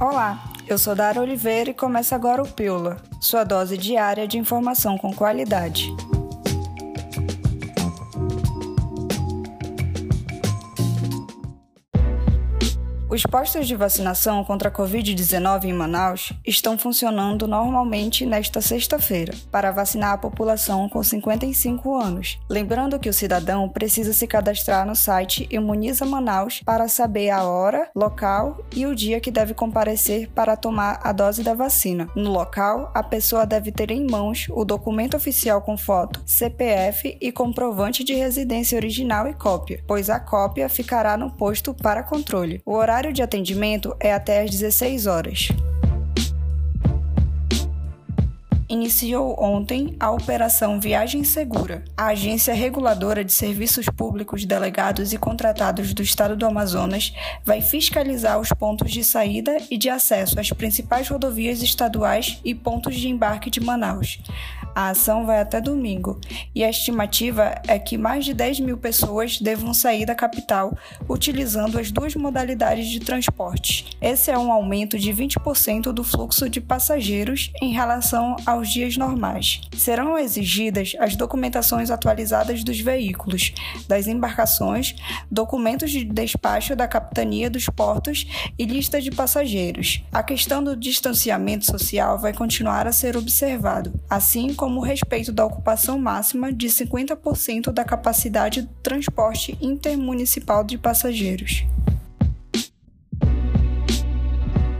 Olá, eu sou Dara Oliveira e começa agora o Pílula, sua dose diária de informação com qualidade. Os postos de vacinação contra a Covid-19 em Manaus estão funcionando normalmente nesta sexta-feira para vacinar a população com 55 anos. Lembrando que o cidadão precisa se cadastrar no site Imuniza Manaus para saber a hora, local e o dia que deve comparecer para tomar a dose da vacina. No local, a pessoa deve ter em mãos o documento oficial com foto, CPF e comprovante de residência original e cópia, pois a cópia ficará no posto para controle. O horário horário de atendimento é até às 16 horas. iniciou ontem a Operação Viagem Segura. A agência reguladora de serviços públicos delegados e contratados do Estado do Amazonas vai fiscalizar os pontos de saída e de acesso às principais rodovias estaduais e pontos de embarque de Manaus. A ação vai até domingo e a estimativa é que mais de 10 mil pessoas devam sair da capital utilizando as duas modalidades de transporte. Esse é um aumento de 20% do fluxo de passageiros em relação aos dias normais. Serão exigidas as documentações atualizadas dos veículos, das embarcações, documentos de despacho da capitania dos portos e lista de passageiros. A questão do distanciamento social vai continuar a ser observado, assim como o respeito da ocupação máxima de 50% da capacidade do transporte intermunicipal de passageiros.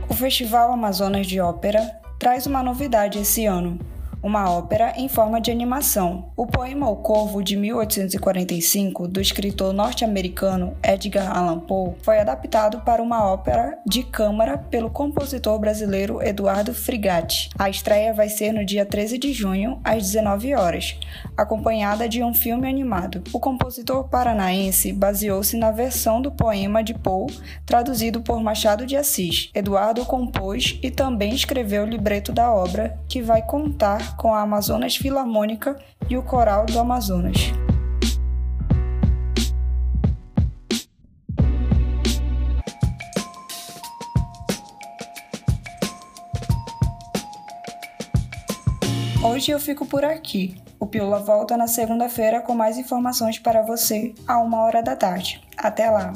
O Festival Amazonas de Ópera traz uma novidade esse ano uma ópera em forma de animação. O poema O Corvo, de 1845, do escritor norte-americano Edgar Allan Poe, foi adaptado para uma ópera de câmara pelo compositor brasileiro Eduardo Frigatti. A estreia vai ser no dia 13 de junho, às 19 horas, acompanhada de um filme animado. O compositor paranaense baseou-se na versão do poema de Poe, traduzido por Machado de Assis. Eduardo compôs e também escreveu o libreto da obra, que vai contar com a Amazonas Filarmônica e o Coral do Amazonas. Hoje eu fico por aqui. O Pílula volta na segunda-feira com mais informações para você a uma hora da tarde. Até lá!